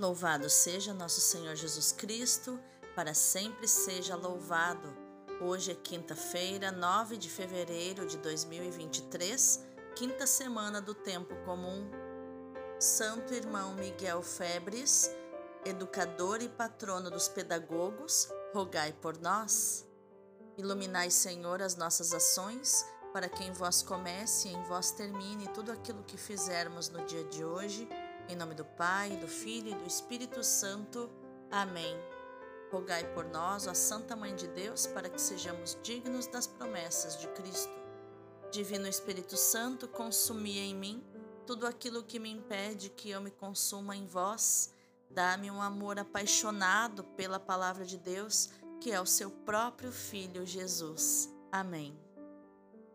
Louvado seja nosso Senhor Jesus Cristo, para sempre seja louvado. Hoje é quinta-feira, 9 de fevereiro de 2023, quinta semana do tempo comum. Santo irmão Miguel Febres, educador e patrono dos pedagogos, rogai por nós. Iluminai, Senhor, as nossas ações, para que em vós comece e em vós termine tudo aquilo que fizermos no dia de hoje em nome do Pai, do Filho e do Espírito Santo. Amém. Rogai por nós, a Santa Mãe de Deus, para que sejamos dignos das promessas de Cristo. Divino Espírito Santo, consumi em mim tudo aquilo que me impede que eu me consuma em vós. Dá-me um amor apaixonado pela palavra de Deus, que é o seu próprio Filho Jesus. Amém.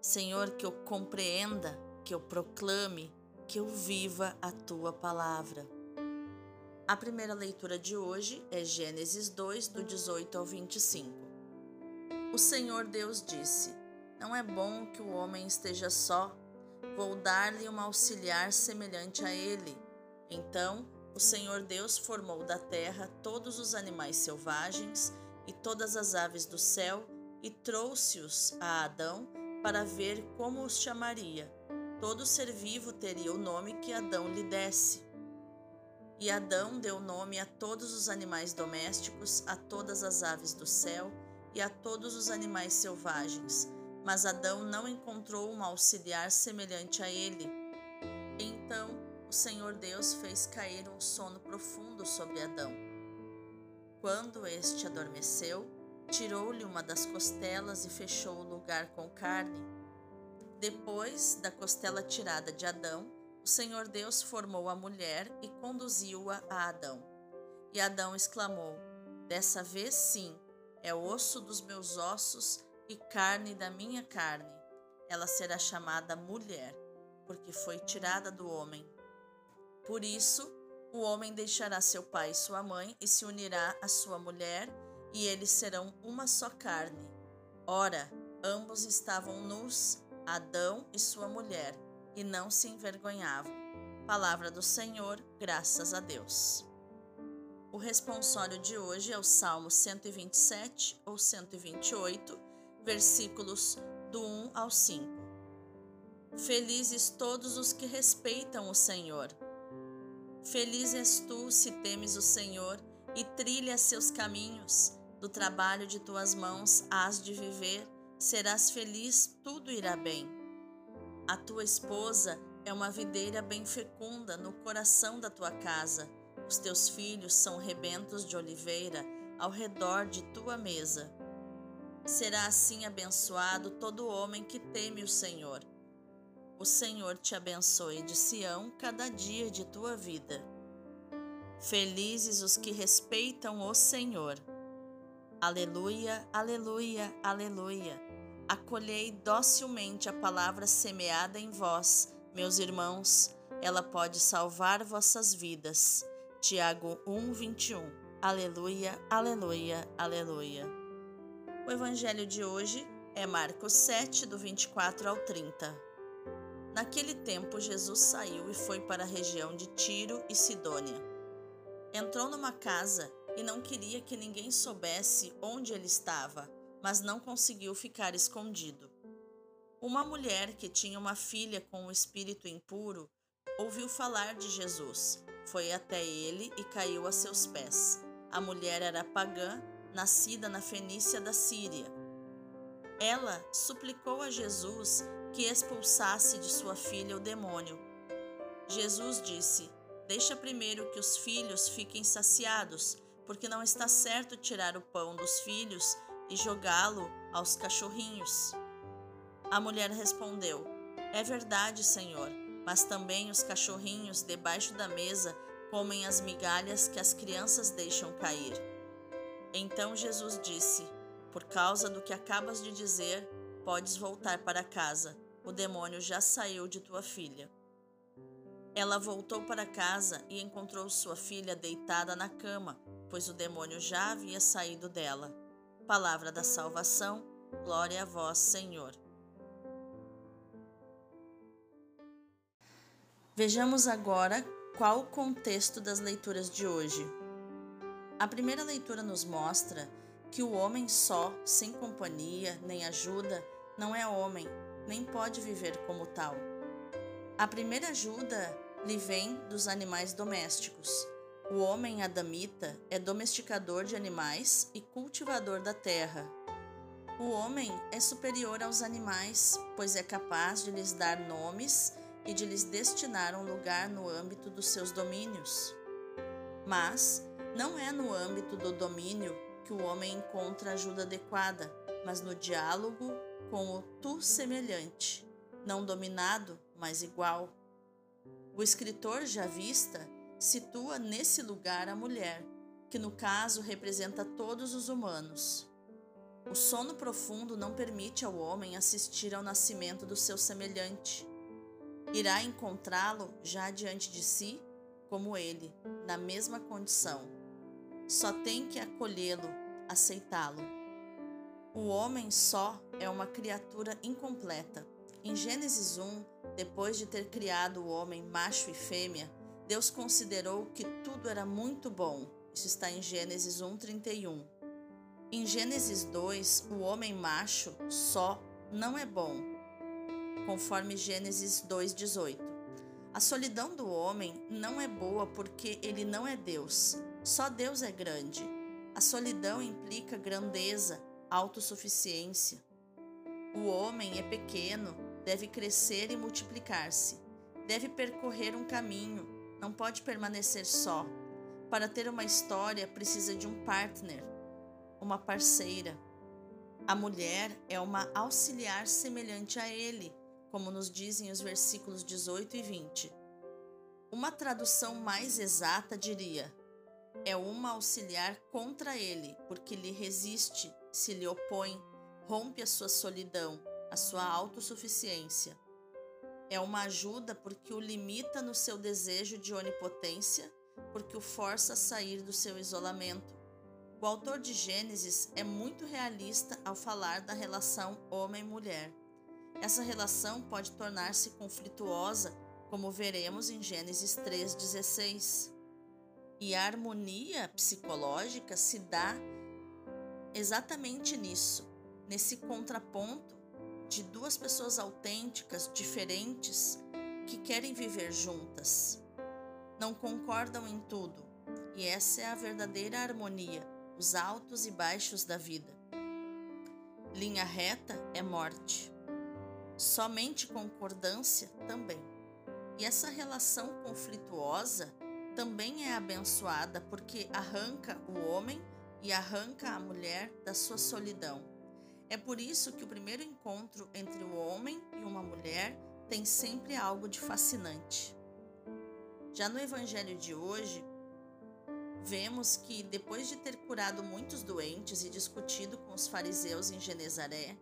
Senhor, que eu compreenda, que eu proclame, que eu viva a tua palavra. A primeira leitura de hoje é Gênesis 2, do 18 ao 25. O Senhor Deus disse: Não é bom que o homem esteja só, vou dar-lhe uma auxiliar semelhante a ele. Então o Senhor Deus formou da terra todos os animais selvagens e todas as aves do céu e trouxe-os a Adão para ver como os chamaria. Todo ser vivo teria o nome que Adão lhe desse. E Adão deu nome a todos os animais domésticos, a todas as aves do céu e a todos os animais selvagens. Mas Adão não encontrou um auxiliar semelhante a ele. Então o Senhor Deus fez cair um sono profundo sobre Adão. Quando este adormeceu, tirou-lhe uma das costelas e fechou o lugar com carne. Depois da costela tirada de Adão, o Senhor Deus formou a mulher e conduziu-a a Adão. E Adão exclamou: Dessa vez sim, é osso dos meus ossos e carne da minha carne. Ela será chamada mulher, porque foi tirada do homem. Por isso, o homem deixará seu pai e sua mãe e se unirá à sua mulher, e eles serão uma só carne. Ora, ambos estavam nus Adão e sua mulher, e não se envergonhavam. Palavra do Senhor, graças a Deus. O responsório de hoje é o Salmo 127 ou 128, versículos do 1 ao 5. Felizes todos os que respeitam o Senhor. Feliz és tu se temes o Senhor e trilhas seus caminhos, do trabalho de tuas mãos hás de viver serás feliz, tudo irá bem. A tua esposa é uma videira bem fecunda no coração da tua casa. Os teus filhos são rebentos de oliveira ao redor de tua mesa. Será assim abençoado todo homem que teme o Senhor. O Senhor te abençoe de Sião cada dia de tua vida. Felizes os que respeitam o Senhor. Aleluia, aleluia, aleluia. Acolhei docilmente a palavra semeada em vós, meus irmãos, ela pode salvar vossas vidas. Tiago 1, 21. Aleluia, aleluia, aleluia. O evangelho de hoje é Marcos 7, do 24 ao 30. Naquele tempo, Jesus saiu e foi para a região de Tiro e Sidônia. Entrou numa casa e não queria que ninguém soubesse onde ele estava, mas não conseguiu ficar escondido. Uma mulher que tinha uma filha com um espírito impuro ouviu falar de Jesus, foi até ele e caiu a seus pés. A mulher era pagã, nascida na Fenícia da Síria. Ela suplicou a Jesus que expulsasse de sua filha o demônio. Jesus disse: Deixa primeiro que os filhos fiquem saciados porque não está certo tirar o pão dos filhos e jogá-lo aos cachorrinhos. A mulher respondeu: É verdade, Senhor, mas também os cachorrinhos debaixo da mesa comem as migalhas que as crianças deixam cair. Então Jesus disse: Por causa do que acabas de dizer, podes voltar para casa. O demônio já saiu de tua filha. Ela voltou para casa e encontrou sua filha deitada na cama, pois o demônio já havia saído dela. Palavra da salvação, glória a vós, Senhor. Vejamos agora Qual o contexto das leituras de hoje? A primeira leitura nos mostra que o homem só, sem companhia nem ajuda, não é homem, nem pode viver como tal. A primeira ajuda lhe vem dos animais domésticos. O homem adamita é domesticador de animais e cultivador da terra. O homem é superior aos animais, pois é capaz de lhes dar nomes e de lhes destinar um lugar no âmbito dos seus domínios. Mas não é no âmbito do domínio que o homem encontra ajuda adequada, mas no diálogo com o tu semelhante, não dominado, mas igual. O escritor javista situa nesse lugar a mulher, que no caso representa todos os humanos. O sono profundo não permite ao homem assistir ao nascimento do seu semelhante. Irá encontrá-lo já diante de si, como ele, na mesma condição. Só tem que acolhê-lo, aceitá-lo. O homem só é uma criatura incompleta. Em Gênesis 1, depois de ter criado o homem macho e fêmea, Deus considerou que tudo era muito bom. Isso está em Gênesis 1:31. Em Gênesis 2, o homem macho só não é bom, conforme Gênesis 2:18. A solidão do homem não é boa porque ele não é Deus. Só Deus é grande. A solidão implica grandeza, autossuficiência. O homem é pequeno, deve crescer e multiplicar-se. Deve percorrer um caminho, não pode permanecer só. Para ter uma história, precisa de um partner, uma parceira. A mulher é uma auxiliar semelhante a ele, como nos dizem os versículos 18 e 20. Uma tradução mais exata diria: é uma auxiliar contra ele, porque lhe resiste, se lhe opõe, rompe a sua solidão, a sua autossuficiência. É uma ajuda porque o limita no seu desejo de onipotência, porque o força a sair do seu isolamento. O autor de Gênesis é muito realista ao falar da relação homem-mulher. Essa relação pode tornar-se conflituosa, como veremos em Gênesis 3,16. E a harmonia psicológica se dá exatamente nisso, nesse contraponto de duas pessoas autênticas, diferentes, que querem viver juntas. Não concordam em tudo, e essa é a verdadeira harmonia, os altos e baixos da vida. Linha reta é morte. Somente concordância também. E essa relação conflituosa também é abençoada porque arranca o homem e arranca a mulher da sua solidão é por isso que o primeiro encontro entre o homem e uma mulher tem sempre algo de fascinante. Já no evangelho de hoje, vemos que depois de ter curado muitos doentes e discutido com os fariseus em Genezaré,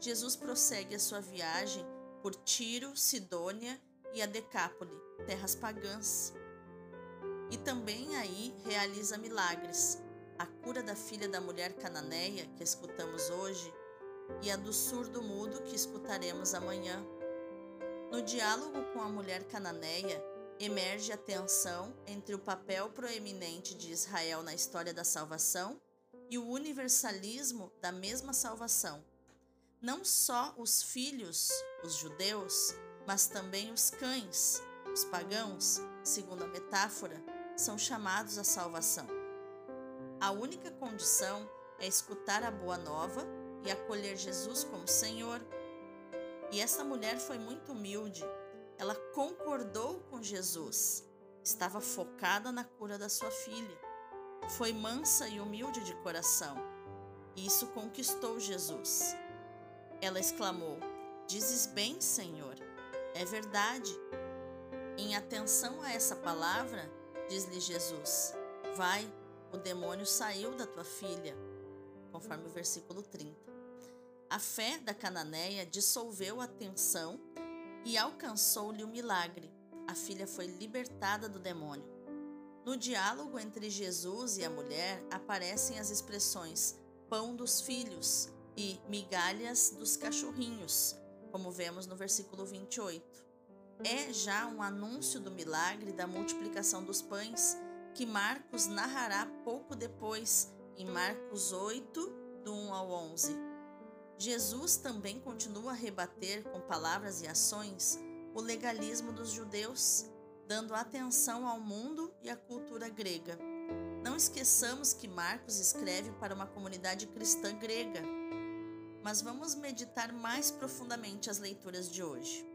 Jesus prossegue a sua viagem por Tiro, Sidônia e a Decápole, terras pagãs. E também aí realiza milagres. A cura da filha da mulher cananeia, que escutamos hoje, e a do surdo mudo que escutaremos amanhã. No diálogo com a mulher cananeia, emerge a tensão entre o papel proeminente de Israel na história da salvação e o universalismo da mesma salvação. Não só os filhos, os judeus, mas também os cães, os pagãos, segundo a metáfora, são chamados à salvação. A única condição é escutar a boa nova e acolher Jesus como Senhor. E essa mulher foi muito humilde. Ela concordou com Jesus. Estava focada na cura da sua filha. Foi mansa e humilde de coração. E isso conquistou Jesus. Ela exclamou: Dizes bem, Senhor. É verdade. Em atenção a essa palavra, diz-lhe Jesus: Vai, o demônio saiu da tua filha conforme o versículo 30. A fé da cananeia dissolveu a tensão e alcançou-lhe o milagre. A filha foi libertada do demônio. No diálogo entre Jesus e a mulher aparecem as expressões pão dos filhos e migalhas dos cachorrinhos, como vemos no versículo 28. é já um anúncio do milagre da multiplicação dos pães que Marcos narrará pouco depois, em Marcos 8, do 1 ao 11. Jesus também continua a rebater com palavras e ações o legalismo dos judeus, dando atenção ao mundo e à cultura grega. Não esqueçamos que Marcos escreve para uma comunidade cristã grega. Mas vamos meditar mais profundamente as leituras de hoje.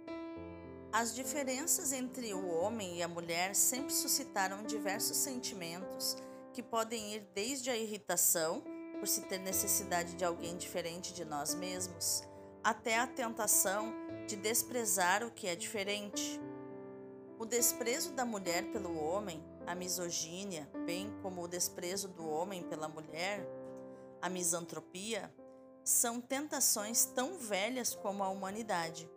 As diferenças entre o homem e a mulher sempre suscitaram diversos sentimentos que podem ir desde a irritação por se ter necessidade de alguém diferente de nós mesmos, até a tentação de desprezar o que é diferente. O desprezo da mulher pelo homem, a misogínia, bem como o desprezo do homem pela mulher, a misantropia, são tentações tão velhas como a humanidade.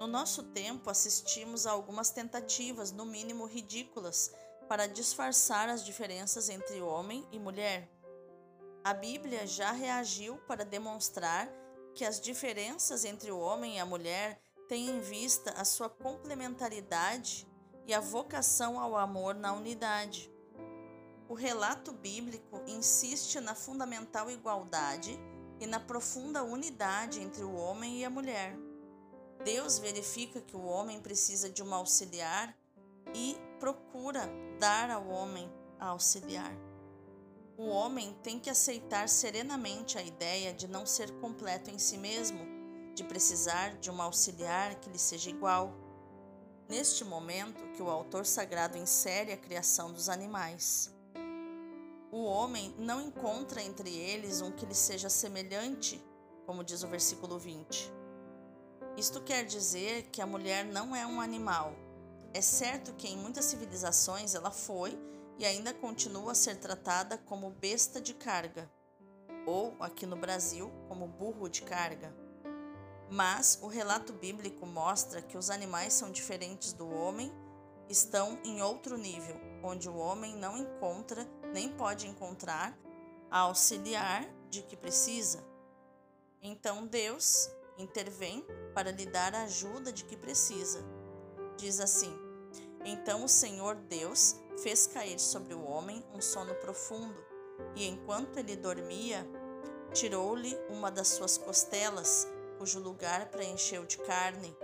No nosso tempo, assistimos a algumas tentativas, no mínimo ridículas, para disfarçar as diferenças entre homem e mulher. A Bíblia já reagiu para demonstrar que as diferenças entre o homem e a mulher têm em vista a sua complementaridade e a vocação ao amor na unidade. O relato bíblico insiste na fundamental igualdade e na profunda unidade entre o homem e a mulher. Deus verifica que o homem precisa de uma auxiliar e procura dar ao homem a auxiliar. O homem tem que aceitar serenamente a ideia de não ser completo em si mesmo, de precisar de uma auxiliar que lhe seja igual. Neste momento que o autor sagrado insere a criação dos animais. O homem não encontra entre eles um que lhe seja semelhante, como diz o versículo 20. Isto quer dizer que a mulher não é um animal. É certo que em muitas civilizações ela foi e ainda continua a ser tratada como besta de carga, ou aqui no Brasil, como burro de carga. Mas o relato bíblico mostra que os animais são diferentes do homem, estão em outro nível, onde o homem não encontra nem pode encontrar a auxiliar de que precisa. Então Deus intervém para lhe dar a ajuda de que precisa. Diz assim: Então o Senhor Deus fez cair sobre o homem um sono profundo, e enquanto ele dormia, tirou-lhe uma das suas costelas, cujo lugar preencheu de carne.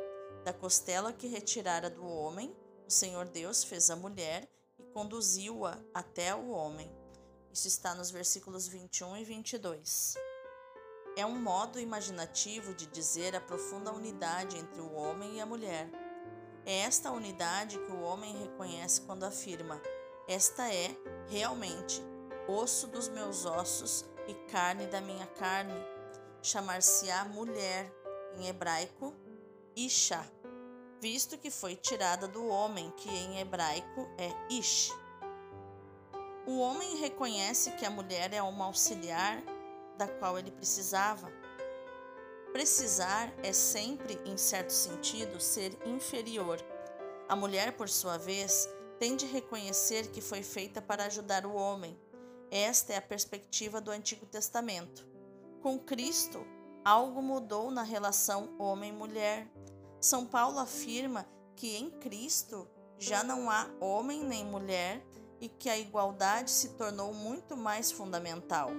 Da costela que retirara do homem, o Senhor Deus fez a mulher e conduziu-a até o homem. Isso está nos versículos 21 e 22 é um modo imaginativo de dizer a profunda unidade entre o homem e a mulher. É esta unidade que o homem reconhece quando afirma: Esta é, realmente, osso dos meus ossos e carne da minha carne. Chamar-se-á mulher, em hebraico, Isha, visto que foi tirada do homem, que em hebraico é Ish. O homem reconhece que a mulher é uma auxiliar da qual ele precisava. Precisar é sempre, em certo sentido, ser inferior. A mulher, por sua vez, tem de reconhecer que foi feita para ajudar o homem. Esta é a perspectiva do Antigo Testamento. Com Cristo, algo mudou na relação homem-mulher. São Paulo afirma que em Cristo já não há homem nem mulher e que a igualdade se tornou muito mais fundamental.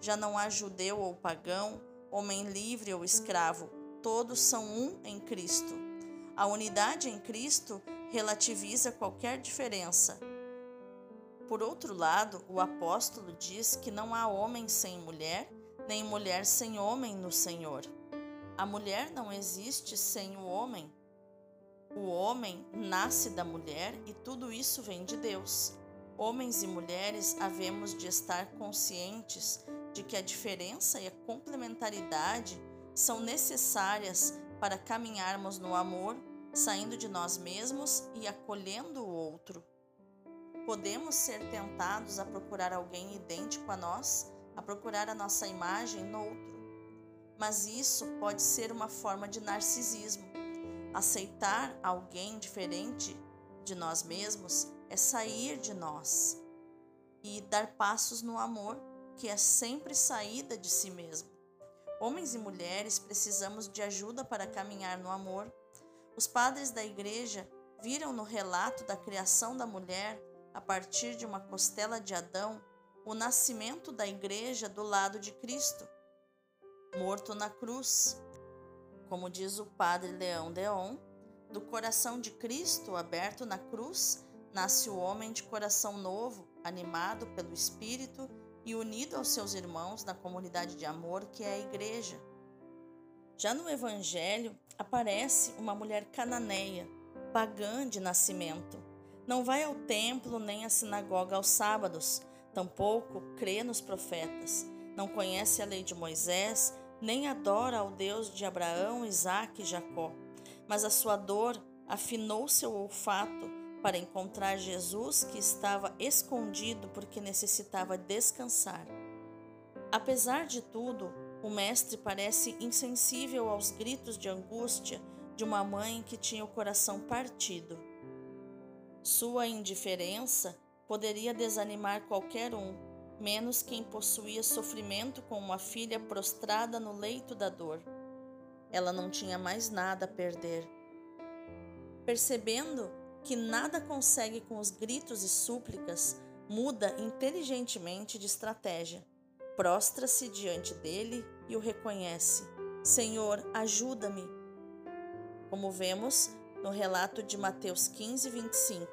Já não há judeu ou pagão, homem livre ou escravo, todos são um em Cristo. A unidade em Cristo relativiza qualquer diferença. Por outro lado, o apóstolo diz que não há homem sem mulher, nem mulher sem homem no Senhor. A mulher não existe sem o homem. O homem nasce da mulher e tudo isso vem de Deus. Homens e mulheres havemos de estar conscientes de que a diferença e a complementaridade são necessárias para caminharmos no amor, saindo de nós mesmos e acolhendo o outro. Podemos ser tentados a procurar alguém idêntico a nós, a procurar a nossa imagem no outro. Mas isso pode ser uma forma de narcisismo. Aceitar alguém diferente de nós mesmos é sair de nós e dar passos no amor que é sempre saída de si mesmo. Homens e mulheres precisamos de ajuda para caminhar no amor. Os padres da igreja viram no relato da criação da mulher, a partir de uma costela de Adão, o nascimento da igreja do lado de Cristo, morto na cruz. Como diz o padre Leão Deon, do coração de Cristo aberto na cruz, nasce o homem de coração novo, animado pelo Espírito e unido aos seus irmãos na comunidade de amor que é a igreja. Já no Evangelho aparece uma mulher cananeia, pagã de nascimento. Não vai ao templo nem à sinagoga aos sábados, tampouco crê nos profetas. Não conhece a lei de Moisés, nem adora ao Deus de Abraão, Isaque e Jacó. Mas a sua dor afinou seu olfato para encontrar Jesus que estava escondido porque necessitava descansar. Apesar de tudo, o mestre parece insensível aos gritos de angústia de uma mãe que tinha o coração partido. Sua indiferença poderia desanimar qualquer um, menos quem possuía sofrimento com uma filha prostrada no leito da dor. Ela não tinha mais nada a perder. Percebendo que nada consegue com os gritos e súplicas, muda inteligentemente de estratégia. Prostra-se diante dele e o reconhece: Senhor, ajuda-me. Como vemos no relato de Mateus 15, 25.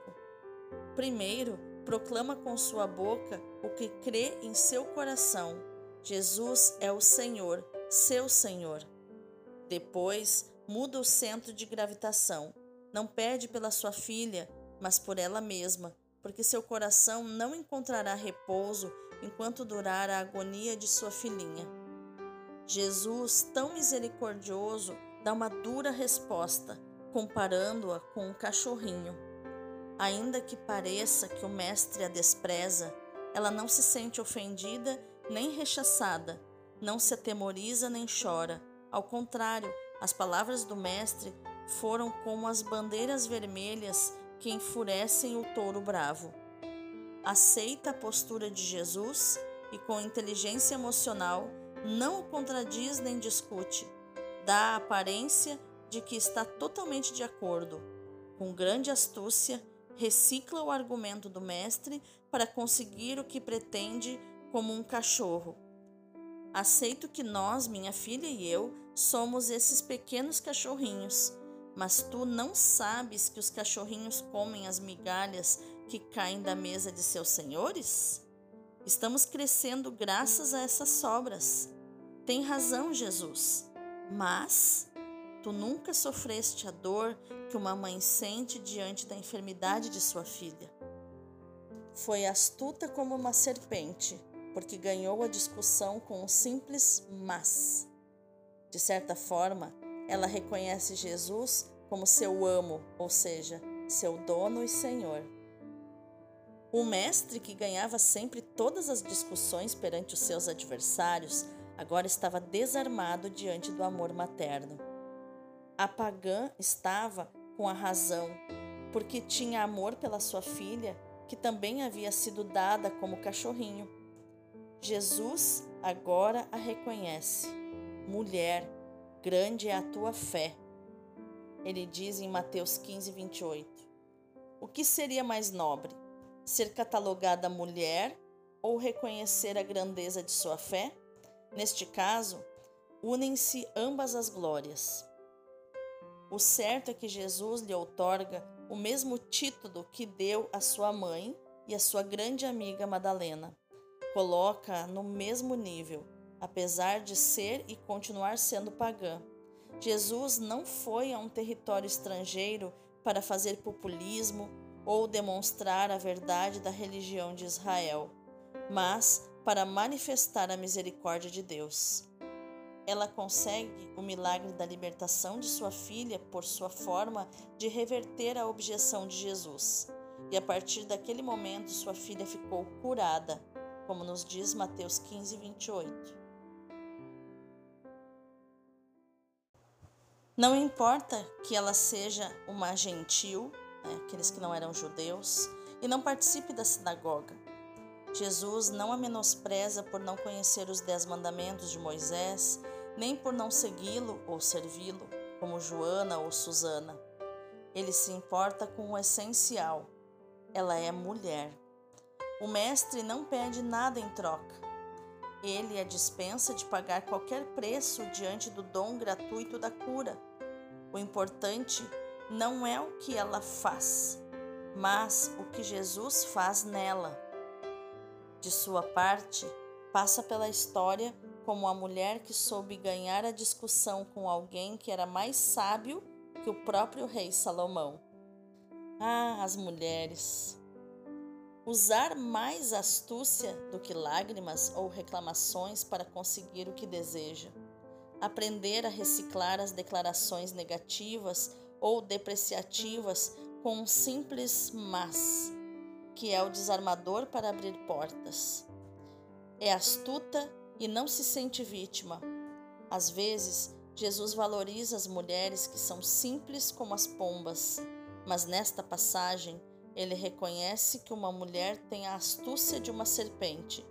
Primeiro, proclama com sua boca o que crê em seu coração: Jesus é o Senhor, seu Senhor. Depois, muda o centro de gravitação não pede pela sua filha, mas por ela mesma, porque seu coração não encontrará repouso enquanto durar a agonia de sua filhinha. Jesus, tão misericordioso, dá uma dura resposta, comparando-a com um cachorrinho. Ainda que pareça que o mestre a despreza, ela não se sente ofendida nem rechaçada, não se atemoriza nem chora. Ao contrário, as palavras do mestre foram como as bandeiras vermelhas que enfurecem o touro bravo. Aceita a postura de Jesus e, com inteligência emocional, não o contradiz nem discute. Dá a aparência de que está totalmente de acordo. Com grande astúcia, recicla o argumento do mestre para conseguir o que pretende como um cachorro. Aceito que nós, minha filha e eu, somos esses pequenos cachorrinhos mas tu não sabes que os cachorrinhos comem as migalhas que caem da mesa de seus senhores? Estamos crescendo graças a essas sobras. Tem razão, Jesus. Mas tu nunca sofreste a dor que uma mãe sente diante da enfermidade de sua filha. Foi astuta como uma serpente, porque ganhou a discussão com um simples mas. De certa forma, ela reconhece Jesus como seu amo, ou seja, seu dono e senhor. O mestre, que ganhava sempre todas as discussões perante os seus adversários, agora estava desarmado diante do amor materno. A pagã estava com a razão, porque tinha amor pela sua filha, que também havia sido dada como cachorrinho. Jesus agora a reconhece. Mulher, Grande é a tua fé. Ele diz em Mateus 15, 28. O que seria mais nobre? Ser catalogada mulher ou reconhecer a grandeza de sua fé? Neste caso, unem-se ambas as glórias. O certo é que Jesus lhe outorga o mesmo título que deu à sua mãe e à sua grande amiga Madalena. Coloca no mesmo nível apesar de ser e continuar sendo pagã. Jesus não foi a um território estrangeiro para fazer populismo ou demonstrar a verdade da religião de Israel, mas para manifestar a misericórdia de Deus. Ela consegue o milagre da libertação de sua filha por sua forma de reverter a objeção de Jesus. E a partir daquele momento, sua filha ficou curada, como nos diz Mateus 15, 28. Não importa que ela seja uma gentil, né, aqueles que não eram judeus, e não participe da sinagoga. Jesus não a menospreza por não conhecer os dez mandamentos de Moisés, nem por não segui-lo ou servi-lo, como Joana ou Susana. Ele se importa com o essencial. Ela é mulher. O Mestre não pede nada em troca. Ele a dispensa de pagar qualquer preço diante do dom gratuito da cura. O importante não é o que ela faz, mas o que Jesus faz nela. De sua parte, passa pela história como a mulher que soube ganhar a discussão com alguém que era mais sábio que o próprio rei Salomão. Ah, as mulheres! Usar mais astúcia do que lágrimas ou reclamações para conseguir o que deseja. Aprender a reciclar as declarações negativas ou depreciativas com um simples mas, que é o desarmador para abrir portas. É astuta e não se sente vítima. Às vezes, Jesus valoriza as mulheres que são simples como as pombas, mas nesta passagem ele reconhece que uma mulher tem a astúcia de uma serpente,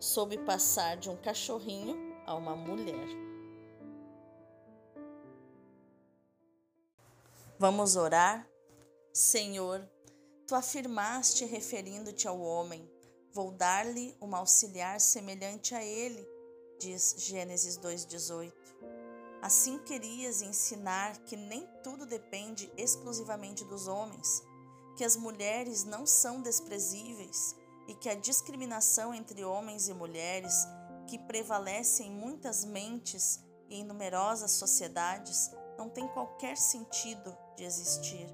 soube passar de um cachorrinho a uma mulher. Vamos orar? Senhor, tu afirmaste referindo-te ao homem: Vou dar-lhe uma auxiliar semelhante a ele, diz Gênesis 2,18. Assim querias ensinar que nem tudo depende exclusivamente dos homens, que as mulheres não são desprezíveis e que a discriminação entre homens e mulheres, que prevalece em muitas mentes e em numerosas sociedades, não tem qualquer sentido de existir.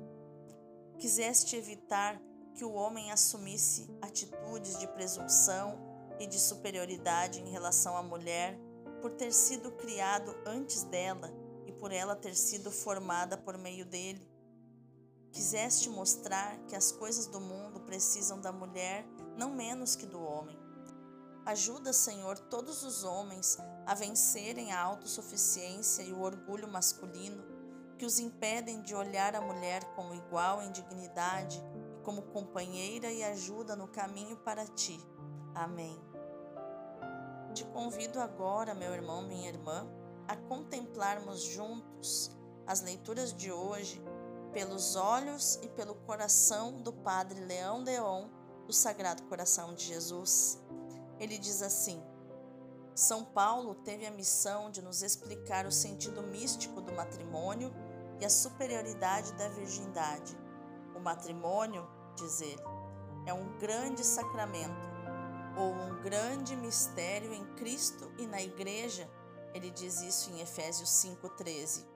Quiseste evitar que o homem assumisse atitudes de presunção e de superioridade em relação à mulher por ter sido criado antes dela e por ela ter sido formada por meio dele. Quiseste mostrar que as coisas do mundo precisam da mulher não menos que do homem. Ajuda, Senhor, todos os homens a vencerem a autossuficiência e o orgulho masculino que os impedem de olhar a mulher como igual em dignidade e como companheira e ajuda no caminho para ti. Amém. Te convido agora, meu irmão, minha irmã, a contemplarmos juntos as leituras de hoje pelos olhos e pelo coração do Padre Leão Deon do Sagrado Coração de Jesus. Ele diz assim: São Paulo teve a missão de nos explicar o sentido místico do matrimônio e a superioridade da virgindade. O matrimônio, diz ele, é um grande sacramento ou um grande mistério em Cristo e na Igreja. Ele diz isso em Efésios 5,13.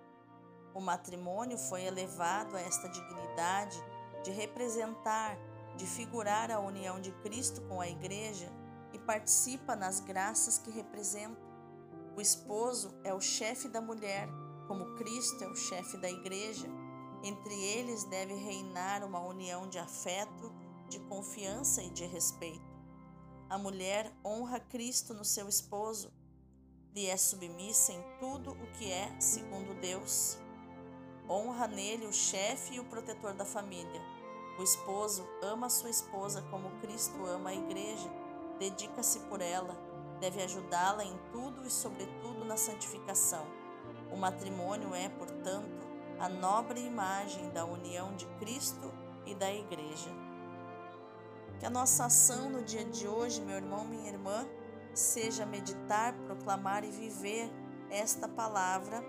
O matrimônio foi elevado a esta dignidade de representar, de figurar a união de Cristo com a Igreja e participa nas graças que representa. O esposo é o chefe da mulher, como Cristo é o chefe da Igreja. Entre eles deve reinar uma união de afeto, de confiança e de respeito. A mulher honra Cristo no seu esposo, lhe é submissa em tudo o que é segundo Deus. Honra nele o chefe e o protetor da família. O esposo ama sua esposa como Cristo ama a igreja, dedica-se por ela, deve ajudá-la em tudo e, sobretudo, na santificação. O matrimônio é, portanto, a nobre imagem da união de Cristo e da igreja. Que a nossa ação no dia de hoje, meu irmão, minha irmã, seja meditar, proclamar e viver esta palavra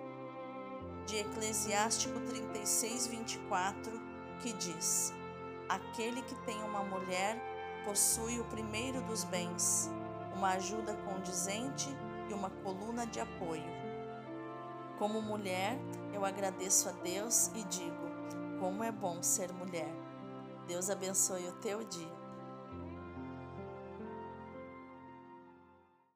de Eclesiástico 36, 24, que diz: Aquele que tem uma mulher possui o primeiro dos bens, uma ajuda condizente e uma coluna de apoio. Como mulher, eu agradeço a Deus e digo: como é bom ser mulher. Deus abençoe o teu dia.